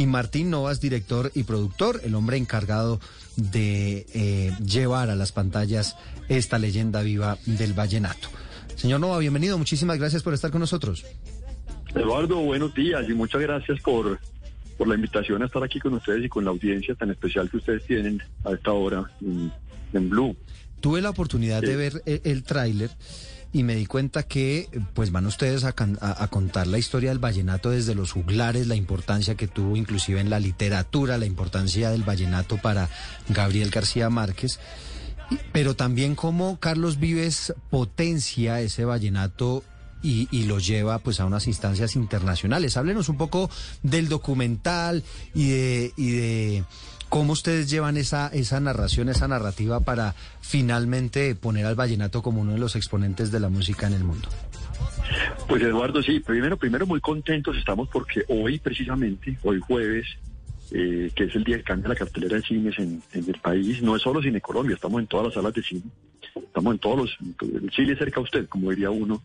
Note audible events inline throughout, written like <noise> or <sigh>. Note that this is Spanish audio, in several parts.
y Martín Novas, director y productor, el hombre encargado de eh, llevar a las pantallas esta leyenda viva del vallenato. Señor Nova, bienvenido, muchísimas gracias por estar con nosotros. Eduardo, buenos días y muchas gracias por, por la invitación a estar aquí con ustedes y con la audiencia tan especial que ustedes tienen a esta hora en, Blue. Tuve la oportunidad de ver el, el tráiler y me di cuenta que pues van ustedes a, contar la historia del vallenato desde los juglares, la importancia que tuvo inclusive en la literatura, la importancia del vallenato para Gabriel García Márquez, pero también cómo Carlos Vives potencia ese vallenato y, lo lleva pues a unas instancias internacionales. Háblenos un poco del documental y de ¿Cómo ustedes llevan esa, esa narración, esa narrativa para finalmente poner al vallenato como uno de los exponentes de la música en el mundo? Pues Eduardo, sí, primero, primero muy contentos estamos porque hoy precisamente, hoy jueves, eh, que es el día que cambia la cartelera de cines en, el país, no es solo Cine Colombia, estamos en todas las salas de cine, estamos en todos los, el Chile cerca a usted, como diría uno,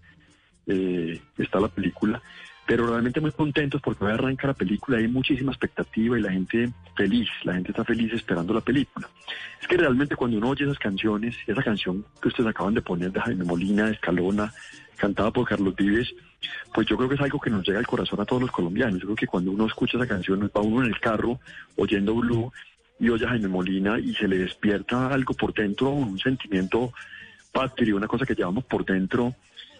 eh, está la película pero realmente muy contentos porque hoy arranca la película, hay muchísima expectativa y la gente feliz, la gente está feliz esperando la película. Es que realmente cuando uno oye esas canciones, esa canción que ustedes acaban de poner de Jaime Molina, Escalona, cantada por Carlos Vives, pues yo creo que es algo que nos llega al corazón a todos los colombianos. Yo creo que cuando uno escucha esa canción, va uno en el carro oyendo Blue y oye a Jaime Molina y se le despierta algo por dentro, un sentimiento patrio, una cosa que llevamos por dentro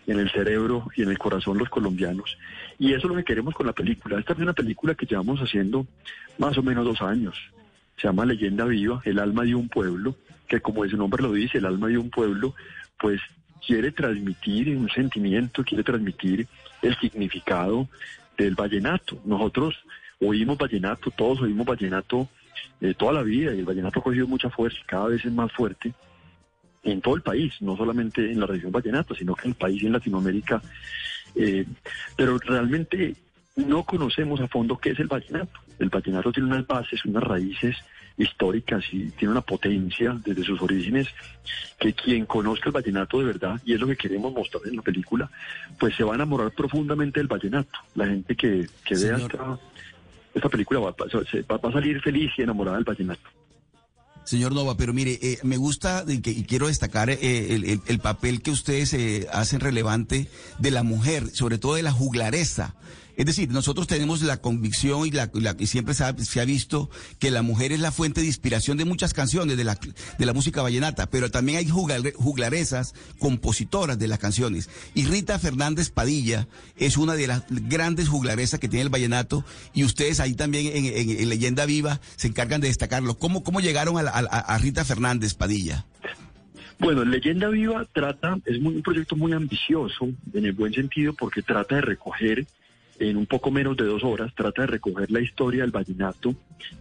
en el cerebro y en el corazón los colombianos. Y eso es lo que queremos con la película. Esta es una película que llevamos haciendo más o menos dos años. Se llama Leyenda Viva, el alma de un pueblo, que como su nombre lo dice, el alma de un pueblo, pues quiere transmitir un sentimiento, quiere transmitir el significado del vallenato. Nosotros oímos vallenato, todos oímos vallenato eh, toda la vida y el vallenato ha cogido mucha fuerza, cada vez es más fuerte en todo el país, no solamente en la región vallenata, sino que en el país y en Latinoamérica. Eh, pero realmente no conocemos a fondo qué es el vallenato. El vallenato tiene unas bases, unas raíces históricas y tiene una potencia desde sus orígenes que quien conozca el vallenato de verdad, y es lo que queremos mostrar en la película, pues se va a enamorar profundamente del vallenato. La gente que, que vea esta, película va, va a salir feliz y enamorada del vallenato. Señor Nova, pero mire, eh, me gusta y quiero destacar eh, el, papel que ustedes eh, hacen relevante de la mujer, sobre todo de la juglaresa. Es decir, nosotros tenemos la convicción y, la, siempre se ha, visto que la mujer es la fuente de inspiración de muchas canciones de la, de la música vallenata, pero también hay juglaresas, compositoras de las canciones. Y Rita Fernández Padilla es una de las grandes juglaresas que tiene el vallenato y ustedes ahí también en, Leyenda Viva se encargan de destacarlo. ¿Cómo, cómo llegaron a, Rita Fernández Padilla? Bueno, Leyenda Viva trata, es un proyecto muy ambicioso, en el buen sentido, porque trata de recoger en un poco menos de dos horas, trata de recoger la historia del vallenato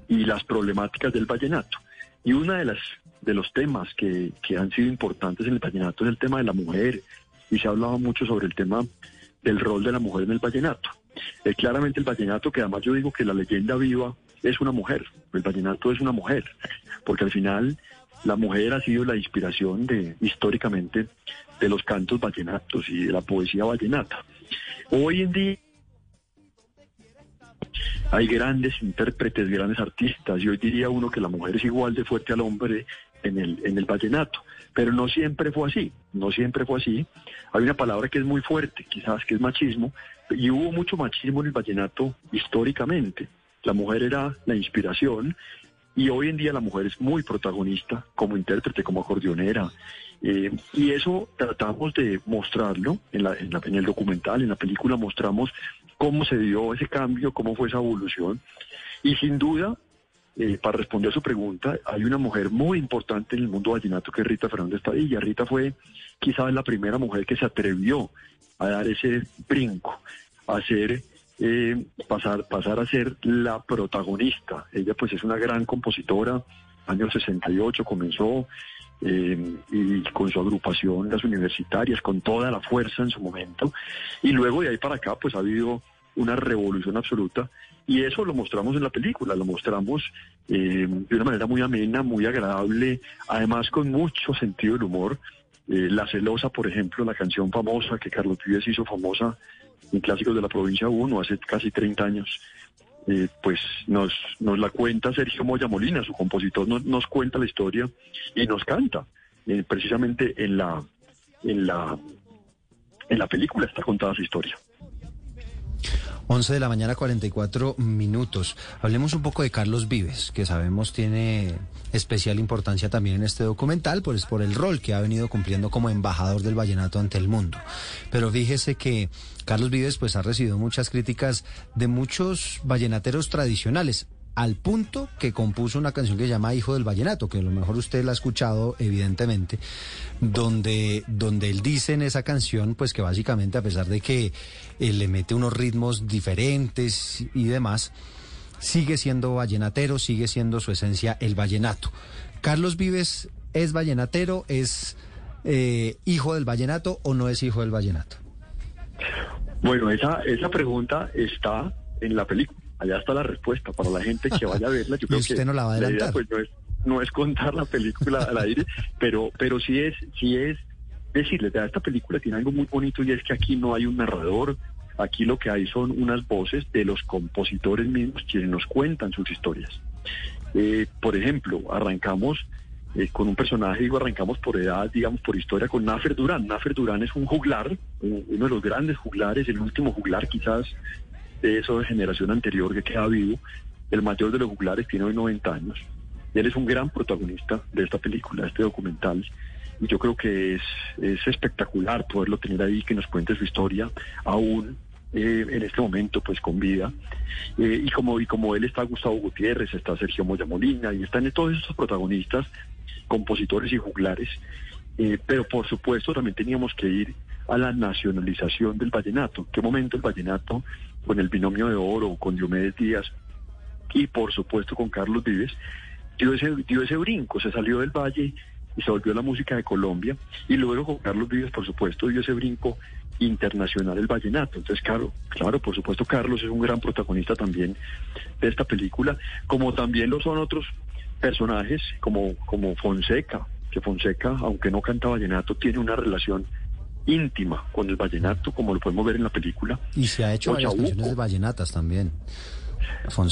y las problemáticas del vallenato. Y una de las de los temas que, que han sido importantes en el vallenato es el tema de la mujer, y se ha hablado mucho sobre el tema del rol de la mujer en el vallenato. Eh, claramente el vallenato, que además yo digo que la leyenda viva es una mujer, el vallenato es una mujer, porque al final la mujer ha sido la inspiración de históricamente de los cantos vallenatos y de la poesía vallenata. Hoy en día hay grandes intérpretes, grandes artistas, y hoy diría uno que la mujer es igual de fuerte al hombre en el, en el vallenato, pero no siempre fue así, no siempre fue así. Hay una palabra que es muy fuerte, quizás que es machismo, y hubo mucho machismo en el vallenato históricamente. La mujer era la inspiración y hoy en día la mujer es muy protagonista como intérprete, como acordeonera. Eh, y eso tratamos de mostrarlo en, la, en, en, el documental, en la película mostramos cómo se dio ese cambio, cómo fue esa evolución. Y sin duda, eh, para responder a su pregunta, hay una mujer muy importante en el mundo vallenato que es Rita Fernández Padilla. Rita fue quizás la primera mujer que se atrevió a dar ese brinco, a hacer, eh, pasar, pasar a ser la protagonista. Ella pues es una gran compositora, año 68 comenzó, eh, y con su agrupación, las universitarias, con toda la fuerza en su momento. Y luego de ahí para acá, pues ha habido una revolución absoluta. Y eso lo mostramos en la película, lo mostramos eh, de una manera muy amena, muy agradable, además con mucho sentido del humor. Eh, la Celosa, por ejemplo, la canción famosa que Carlos Vives hizo famosa en Clásicos de la Provincia 1 hace casi 30 años. eh, pues nos, nos la cuenta Sergio Moya Molina, su compositor nos, nos cuenta la historia y nos canta. Eh, precisamente en la, en la, en la película está contada su historia. 11 de la mañana, 44 minutos. Hablemos un poco de Carlos Vives, que sabemos tiene especial importancia también en este documental, pues por el rol que ha venido cumpliendo como embajador del vallenato ante el mundo. Pero fíjese que Carlos Vives pues ha recibido muchas críticas de muchos vallenateros tradicionales al punto que compuso una canción que se llama Hijo del Vallenato, que a lo mejor usted la ha escuchado evidentemente, donde, donde él dice en esa canción, pues que básicamente a pesar de que eh, le mete unos ritmos diferentes y demás, sigue siendo vallenatero, sigue siendo su esencia el vallenato. Carlos Vives es vallenatero, es eh, hijo del vallenato o no es hijo del vallenato. Bueno, esa, esa pregunta está en la película allá está la respuesta para la gente que vaya a verla. Yo <laughs> creo usted que no la va a adelantar. pues, no, es, no es contar la película al aire, <laughs> pero, pero sí es, sí es decirles, esta película tiene algo muy bonito y es que aquí no hay un narrador, aquí lo que hay son unas voces de los compositores mismos quienes nos cuentan sus historias. Eh, por ejemplo, arrancamos eh, con un personaje, digo, arrancamos por edad, digamos, por historia, con Nafer Durán. Nafer Durán es un juglar, uno de los grandes juglares, el último juglar quizás de de generación anterior que queda vivo. El mayor de los juglares tiene hoy 90 años. Y él es un gran protagonista de esta película, de este documental. Y yo creo que es, es espectacular poderlo tener ahí, que nos cuente su historia, aún eh, en este momento, pues con vida. Eh, y, como, y como él está Gustavo Gutiérrez, está Sergio Moya Molina, y están todos estos protagonistas, compositores y juglares. Eh, pero por supuesto también teníamos que ir a la nacionalización del vallenato. ¿En qué momento el vallenato con el binomio de oro, con Diomedes Díaz y por supuesto con Carlos Vives, dio ese, dio ese brinco, se salió del valle y se volvió la música de Colombia y luego con Carlos Vives por supuesto dio ese brinco internacional el vallenato. Entonces, claro, claro, por supuesto Carlos es un gran protagonista también de esta película, como también lo son otros personajes como, como Fonseca, que Fonseca, aunque no canta vallenato, tiene una relación íntima con el vallenato, como lo podemos ver en la película. Y se ha hecho varias canciones de vallenatas también.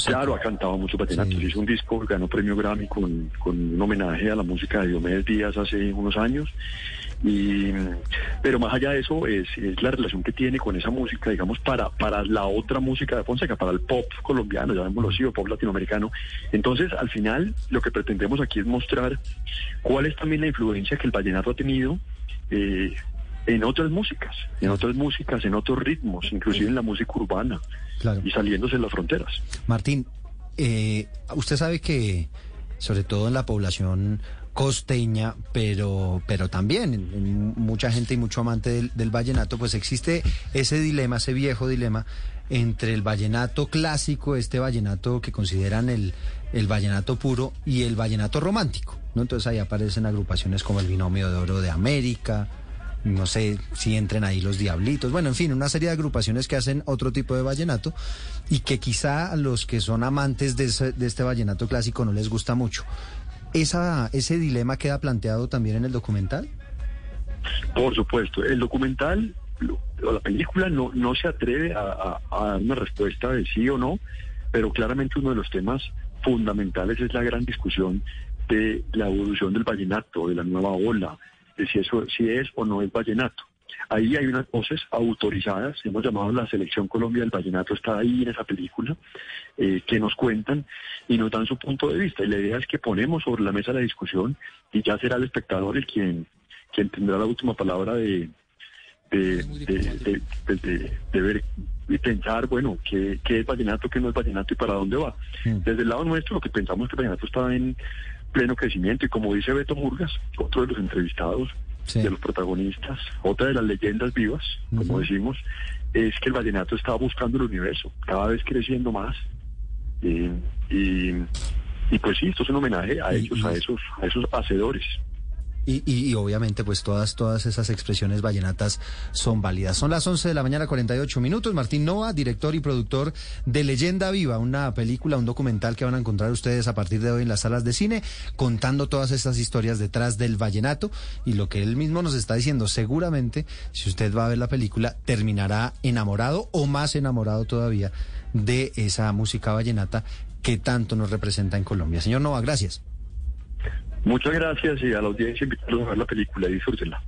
Claro, ha cantado mucho vallenato. Hizo un disco, ganó premio Grammy con, con un homenaje a la música de Diomedes Díaz hace unos años. Y, pero más allá de eso es, es, la relación que tiene con esa música, digamos, para, para la otra música de Fonseca, para el pop colombiano, llamémoslo así, o pop latinoamericano. Entonces, al final, lo que pretendemos aquí es mostrar cuál es también la influencia que el vallenato ha tenido eh, en otras músicas, en otras músicas, en otros ritmos, inclusive en la música urbana y saliéndose de las fronteras. Martín, eh, usted sabe que sobre todo en la población costeña, pero, pero también en, mucha gente y mucho amante del, vallenato, pues existe ese dilema, ese viejo dilema entre el vallenato clásico, este vallenato que consideran el, el vallenato puro, y el vallenato romántico. ¿no? Entonces ahí aparecen agrupaciones como el Binomio de Oro de América, no sé si entren ahí los Diablitos, bueno, en fin, una serie de agrupaciones que hacen otro tipo de vallenato y que quizá a los que son amantes de, este vallenato clásico no les gusta mucho. Esa, ¿Ese dilema queda planteado también en el documental? Por supuesto, el documental o la película no, no se atreve a, a dar una respuesta de sí o no, pero claramente uno de los temas fundamentales es la gran discusión de la evolución del vallenato, de la nueva ola, de si eso si es o no es vallenato. Ahí hay unas voces autorizadas, hemos llamado la Selección Colombia del Vallenato, está ahí en esa película, eh, que nos cuentan y nos dan su punto de vista. Y la idea es que ponemos sobre la mesa la discusión y ya será el espectador el quien, quien tendrá la última palabra de, de, de, ver y pensar, bueno, ¿qué, qué es vallenato, qué no es vallenato y para dónde va. Mm. Desde el lado nuestro, lo que pensamos es que el vallenato está en pleno crecimiento y como dice Beto Murgas, otro de los entrevistados, de los protagonistas, otra de las leyendas vivas, como decimos, es que el vallenato está buscando el universo, cada vez creciendo más. y, y, pues sí, esto es un homenaje a ellos, a esos, a esos hacedores. Y, y, obviamente pues todas, todas esas expresiones vallenatas son válidas. Son las 11 de la mañana 48 minutos. Martín Nova, director y productor de Leyenda Viva, una película, un documental que van a encontrar ustedes a partir de hoy en las salas de cine, contando todas estas historias detrás del vallenato y lo que él mismo nos está diciendo. Seguramente, si usted va a ver la película, terminará enamorado o más enamorado todavía de esa música vallenata que tanto nos representa en Colombia. Señor Nova, gracias. Muchas gracias y a la audiencia invitarlos a ver la película y disfrútenla.